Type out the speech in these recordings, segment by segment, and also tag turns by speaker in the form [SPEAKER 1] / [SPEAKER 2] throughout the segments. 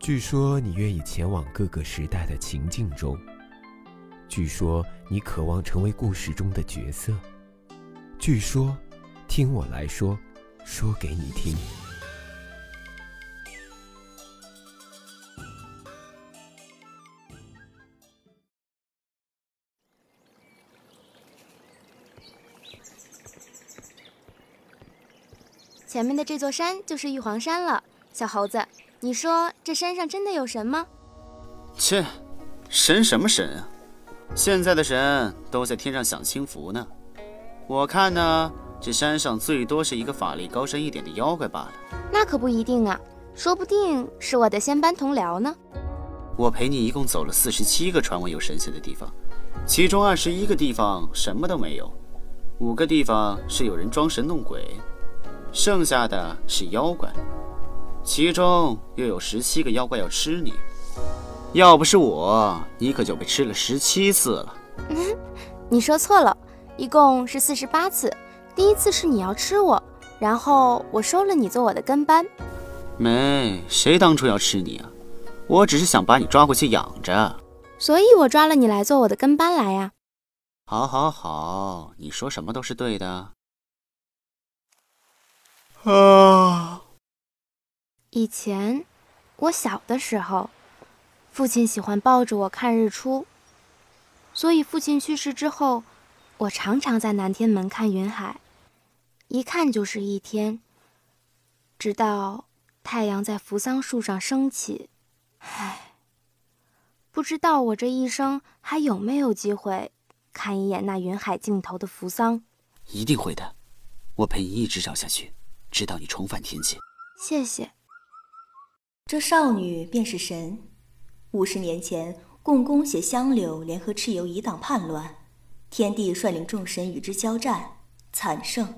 [SPEAKER 1] 据说你愿意前往各个时代的情境中，据说你渴望成为故事中的角色，据说，听我来说，说给你听。
[SPEAKER 2] 前面的这座山就是玉皇山了，小猴子，你说这山上真的有神吗？
[SPEAKER 3] 切，神什么神啊！现在的神都在天上享清福呢。我看呢，这山上最多是一个法力高深一点的妖怪罢了。
[SPEAKER 2] 那可不一定啊，说不定是我的仙班同僚呢。
[SPEAKER 3] 我陪你一共走了四十七个传闻有神仙的地方，其中二十一个地方什么都没有，五个地方是有人装神弄鬼。剩下的是妖怪，其中又有十七个妖怪要吃你。要不是我，你可就被吃了十七次了。
[SPEAKER 2] 你说错了，一共是四十八次。第一次是你要吃我，然后我收了你做我的跟班。
[SPEAKER 3] 没，谁当初要吃你啊？我只是想把你抓回去养着。
[SPEAKER 2] 所以我抓了你来做我的跟班来呀。
[SPEAKER 3] 好，好，好，你说什么都是对的。
[SPEAKER 2] 啊！以前我小的时候，父亲喜欢抱着我看日出，所以父亲去世之后，我常常在南天门看云海，一看就是一天，直到太阳在扶桑树上升起。唉，不知道我这一生还有没有机会看一眼那云海尽头的扶桑？
[SPEAKER 3] 一定会的，我陪你一直找下去。直到你重返天界，
[SPEAKER 2] 谢谢。
[SPEAKER 4] 这少女便是神。五十年前，共工携香柳联合蚩尤以党叛乱，天帝率领众神与之交战，惨胜。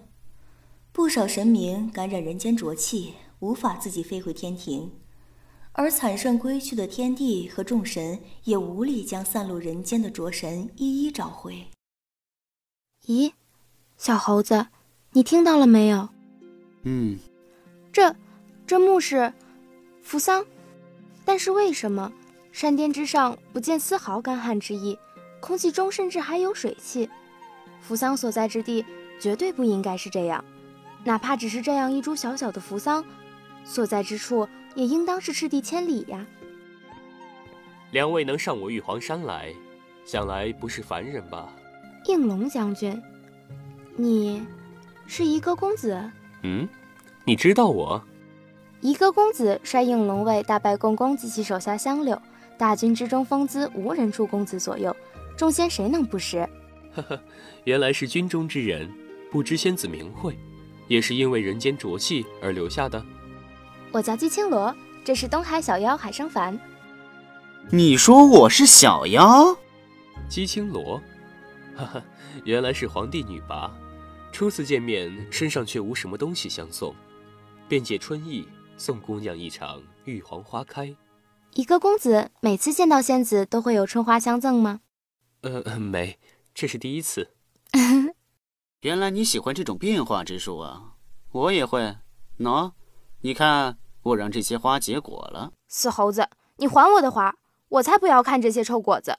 [SPEAKER 4] 不少神明感染人间浊气，无法自己飞回天庭，而惨胜归去的天帝和众神也无力将散落人间的浊神一一找回。
[SPEAKER 2] 咦，小猴子，你听到了没有？
[SPEAKER 3] 嗯，
[SPEAKER 2] 这这墓是扶桑，但是为什么山巅之上不见丝毫干旱之意，空气中甚至还有水汽？扶桑所在之地绝对不应该是这样，哪怕只是这样一株小小的扶桑，所在之处也应当是赤地千里呀。
[SPEAKER 5] 两位能上我玉皇山来，想来不是凡人吧？
[SPEAKER 2] 应龙将军，你是一个公子。
[SPEAKER 5] 嗯，你知道我？
[SPEAKER 2] 一个公子率应龙卫大败共工及其手下香柳，大军之中风姿无人出公子左右，众仙谁能不识？
[SPEAKER 5] 呵呵，原来是军中之人，不知仙子名讳，也是因为人间浊气而留下的。
[SPEAKER 2] 我叫姬青罗，这是东海小妖海生凡。
[SPEAKER 3] 你说我是小妖？
[SPEAKER 5] 姬青罗，哈哈，原来是皇帝女拔。初次见面，身上却无什么东西相送，便借春意送姑娘一场玉皇花开。
[SPEAKER 2] 一个公子每次见到仙子都会有春花相赠吗？
[SPEAKER 5] 呃，没，这是第一次。
[SPEAKER 3] 原来你喜欢这种变化之术啊！我也会。喏，你看，我让这些花结果了。
[SPEAKER 2] 死猴子，你还我的花！我才不要看这些臭果子。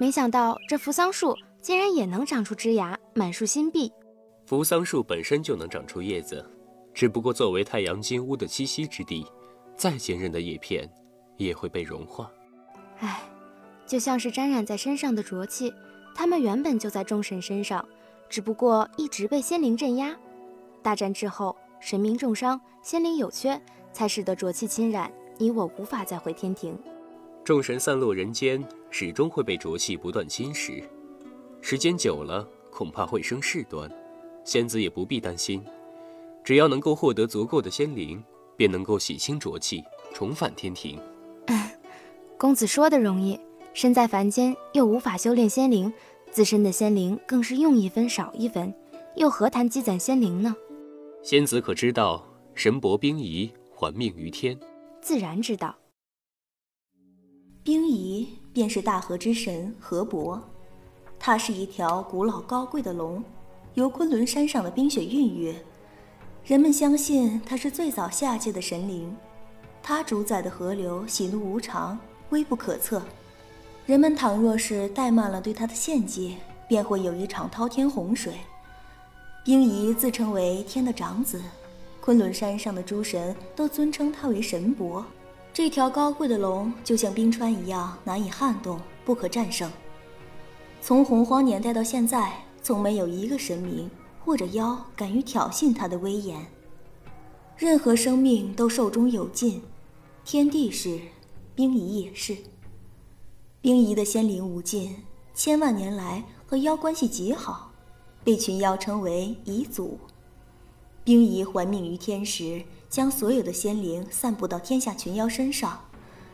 [SPEAKER 2] 没想到这扶桑树竟然也能长出枝芽，满树新碧。
[SPEAKER 5] 扶桑树本身就能长出叶子，只不过作为太阳金乌的栖息之地，再坚韧的叶片也会被融化。
[SPEAKER 2] 唉，就像是沾染在身上的浊气，它们原本就在众神身上，只不过一直被仙灵镇压。大战之后，神明重伤，仙灵有缺，才使得浊气侵染，你我无法再回天庭。
[SPEAKER 5] 众神散落人间，始终会被浊气不断侵蚀，时间久了，恐怕会生事端。仙子也不必担心，只要能够获得足够的仙灵，便能够洗清浊气，重返天庭。
[SPEAKER 2] 公子说的容易，身在凡间又无法修炼仙灵，自身的仙灵更是用一分少一分，又何谈积攒仙灵呢？
[SPEAKER 5] 仙子可知道神伯冰仪还命于天？
[SPEAKER 2] 自然知道。
[SPEAKER 4] 冰仪便是大河之神河伯，它是一条古老高贵的龙，由昆仑山上的冰雪孕育，人们相信他是最早下界的神灵，他主宰的河流喜怒无常，微不可测。人们倘若是怠慢了对他的献祭，便会有一场滔天洪水。冰仪自称为天的长子，昆仑山上的诸神都尊称他为神伯。这条高贵的龙就像冰川一样难以撼动，不可战胜。从洪荒年代到现在，从没有一个神明或者妖敢于挑衅他的威严。任何生命都寿终有尽，天地是，冰仪也是。冰仪的仙灵无尽，千万年来和妖关系极好，被群妖称为仪祖。冰仪还命于天时，将所有的仙灵散布到天下群妖身上，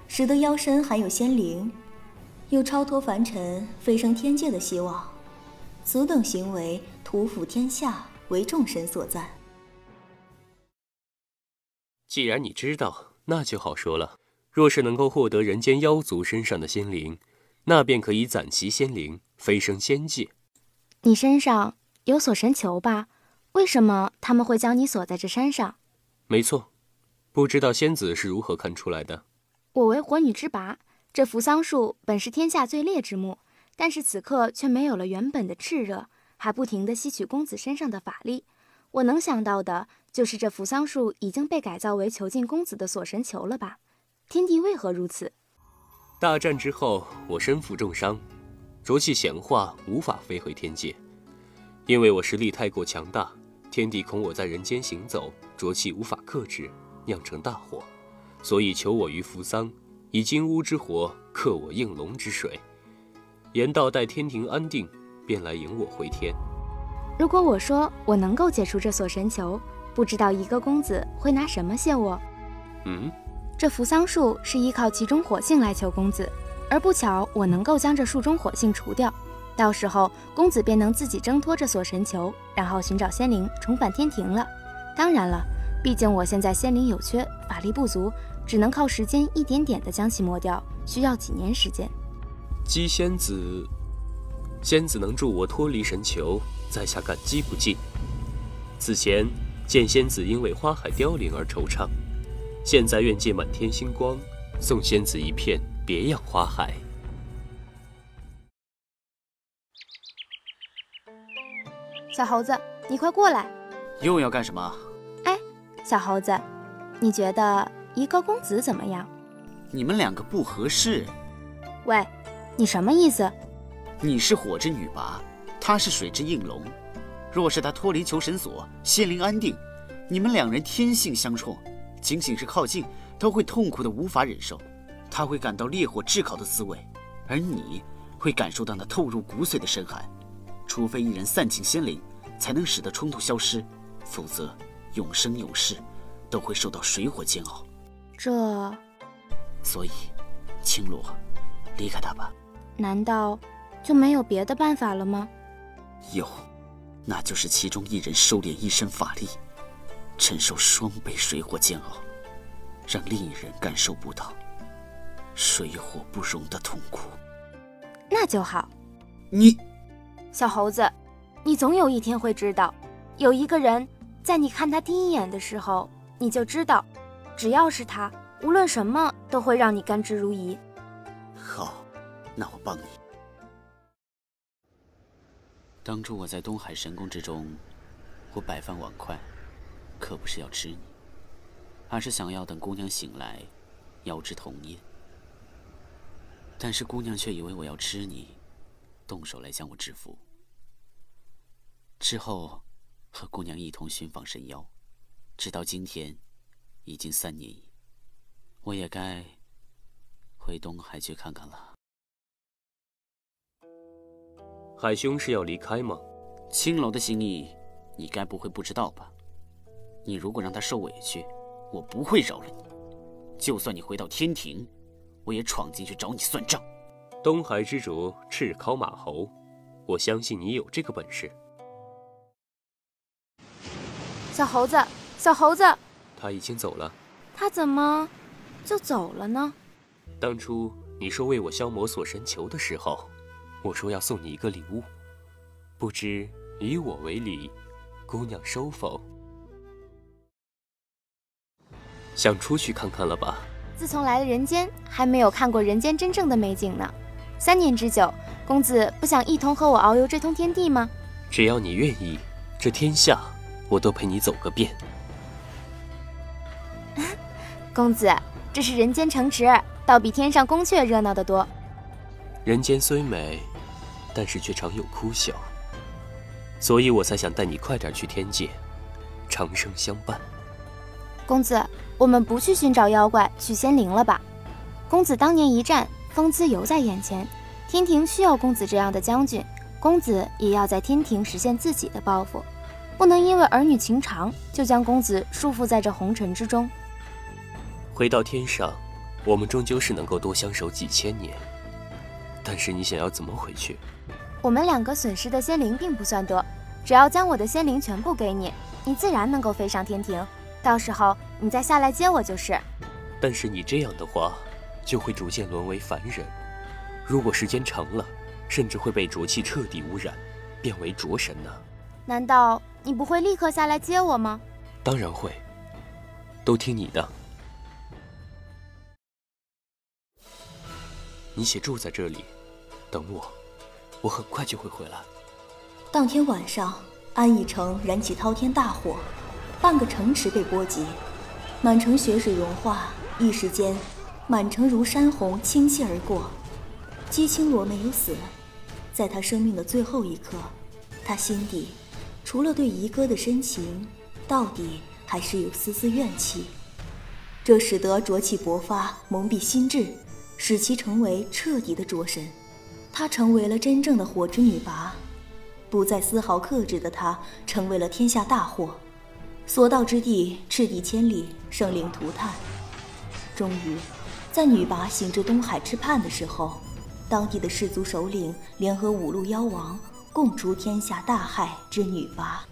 [SPEAKER 4] 使得妖身含有仙灵。有超脱凡尘、飞升天界的希望，此等行为屠抚天下，为众神所赞。
[SPEAKER 5] 既然你知道，那就好说了。若是能够获得人间妖族身上的仙灵，那便可以攒齐仙灵，飞升仙界。
[SPEAKER 2] 你身上有锁神球吧？为什么他们会将你锁在这山上？
[SPEAKER 5] 没错，不知道仙子是如何看出来的。
[SPEAKER 2] 我为火女之拔。这扶桑树本是天下最烈之木，但是此刻却没有了原本的炽热，还不停地吸取公子身上的法力。我能想到的就是这扶桑树已经被改造为囚禁公子的锁神球了吧？天地为何如此？
[SPEAKER 5] 大战之后，我身负重伤，浊气显化，无法飞回天界。因为我实力太过强大，天帝恐我在人间行走，浊气无法克制，酿成大祸，所以求我于扶桑。以金乌之火克我应龙之水，言道待天庭安定，便来迎我回天。
[SPEAKER 2] 如果我说我能够解除这锁神球，不知道一个公子会拿什么谢我？
[SPEAKER 5] 嗯，
[SPEAKER 2] 这扶桑树是依靠其中火性来求公子，而不巧我能够将这树中火性除掉，到时候公子便能自己挣脱这锁神球，然后寻找仙灵重返天庭了。当然了，毕竟我现在仙灵有缺，法力不足。只能靠时间一点点的将其磨掉，需要几年时间。
[SPEAKER 5] 姬仙子，仙子能助我脱离神囚，在下感激不尽。此前见仙子因为花海凋零而惆怅，现在愿借满天星光，送仙子一片别样花海。
[SPEAKER 2] 小猴子，你快过来！
[SPEAKER 3] 又要干什么？
[SPEAKER 2] 哎，小猴子，你觉得？一高公子怎么样？
[SPEAKER 3] 你们两个不合适。
[SPEAKER 2] 喂，你什么意思？
[SPEAKER 3] 你是火之女魃，她是水之应龙。若是她脱离求神锁，仙灵安定，你们两人天性相冲，仅仅是靠近都会痛苦的无法忍受。她会感到烈火炙烤的滋味，而你会感受到那透入骨髓的深寒。除非一人散尽仙灵，才能使得冲突消失，否则永生永世都会受到水火煎熬。
[SPEAKER 2] 这，
[SPEAKER 3] 所以，青罗，离开他吧。
[SPEAKER 2] 难道就没有别的办法了吗？
[SPEAKER 3] 有，那就是其中一人收敛一身法力，承受双倍水火煎熬，让另一人感受不到水火不容的痛苦。
[SPEAKER 2] 那就好。
[SPEAKER 3] 你，
[SPEAKER 2] 小猴子，你总有一天会知道，有一个人，在你看他第一眼的时候，你就知道。只要是他，无论什么都会让你甘之如饴。
[SPEAKER 3] 好，那我帮你。当初我在东海神宫之中，我摆放碗筷，可不是要吃你，而是想要等姑娘醒来，邀之同宴。但是姑娘却以为我要吃你，动手来将我制服。之后，和姑娘一同寻访神妖，直到今天。已经三年，我也该回东海去看看了。
[SPEAKER 5] 海兄是要离开吗？
[SPEAKER 3] 青楼的心意，你该不会不知道吧？你如果让他受委屈，我不会饶了你。就算你回到天庭，我也闯进去找你算账。
[SPEAKER 5] 东海之主赤尻马猴，我相信你有这个本事。
[SPEAKER 2] 小猴子，小猴子。
[SPEAKER 5] 他已经走了，
[SPEAKER 2] 他怎么就走了呢？
[SPEAKER 5] 当初你说为我消磨锁神球的时候，我说要送你一个礼物，不知以我为礼，姑娘收否？想出去看看了吧？
[SPEAKER 2] 自从来了人间，还没有看过人间真正的美景呢。三年之久，公子不想一同和我遨游这通天地吗？
[SPEAKER 5] 只要你愿意，这天下我都陪你走个遍。
[SPEAKER 2] 公子，这是人间城池，倒比天上宫阙热闹得多。
[SPEAKER 5] 人间虽美，但是却常有哭笑，所以我才想带你快点去天界，长生相伴。
[SPEAKER 2] 公子，我们不去寻找妖怪，去仙灵了吧？公子当年一战，风姿犹在眼前，天庭需要公子这样的将军。公子也要在天庭实现自己的抱负，不能因为儿女情长就将公子束缚在这红尘之中。
[SPEAKER 5] 回到天上，我们终究是能够多相守几千年。但是你想要怎么回去？
[SPEAKER 2] 我们两个损失的仙灵并不算多，只要将我的仙灵全部给你，你自然能够飞上天庭。到时候你再下来接我就是。
[SPEAKER 5] 但是你这样的话，就会逐渐沦为凡人。如果时间长了，甚至会被浊气彻底污染，变为浊神呢？
[SPEAKER 2] 难道你不会立刻下来接我吗？
[SPEAKER 5] 当然会，都听你的。你且住在这里，等我，我很快就会回来。
[SPEAKER 4] 当天晚上，安义城燃起滔天大火，半个城池被波及，满城雪水融化，一时间，满城如山洪倾泻而过。姬青罗没有死。在他生命的最后一刻，他心底除了对姨哥的深情，到底还是有丝丝怨气。这使得浊气勃发，蒙蔽心智，使其成为彻底的浊神。她成为了真正的火之女拔，不再丝毫克制的她，成为了天下大祸。所到之地，赤地千里，生灵涂炭。终于，在女拔行至东海之畔的时候。当地的氏族首领联合五路妖王，共除天下大害之女拔。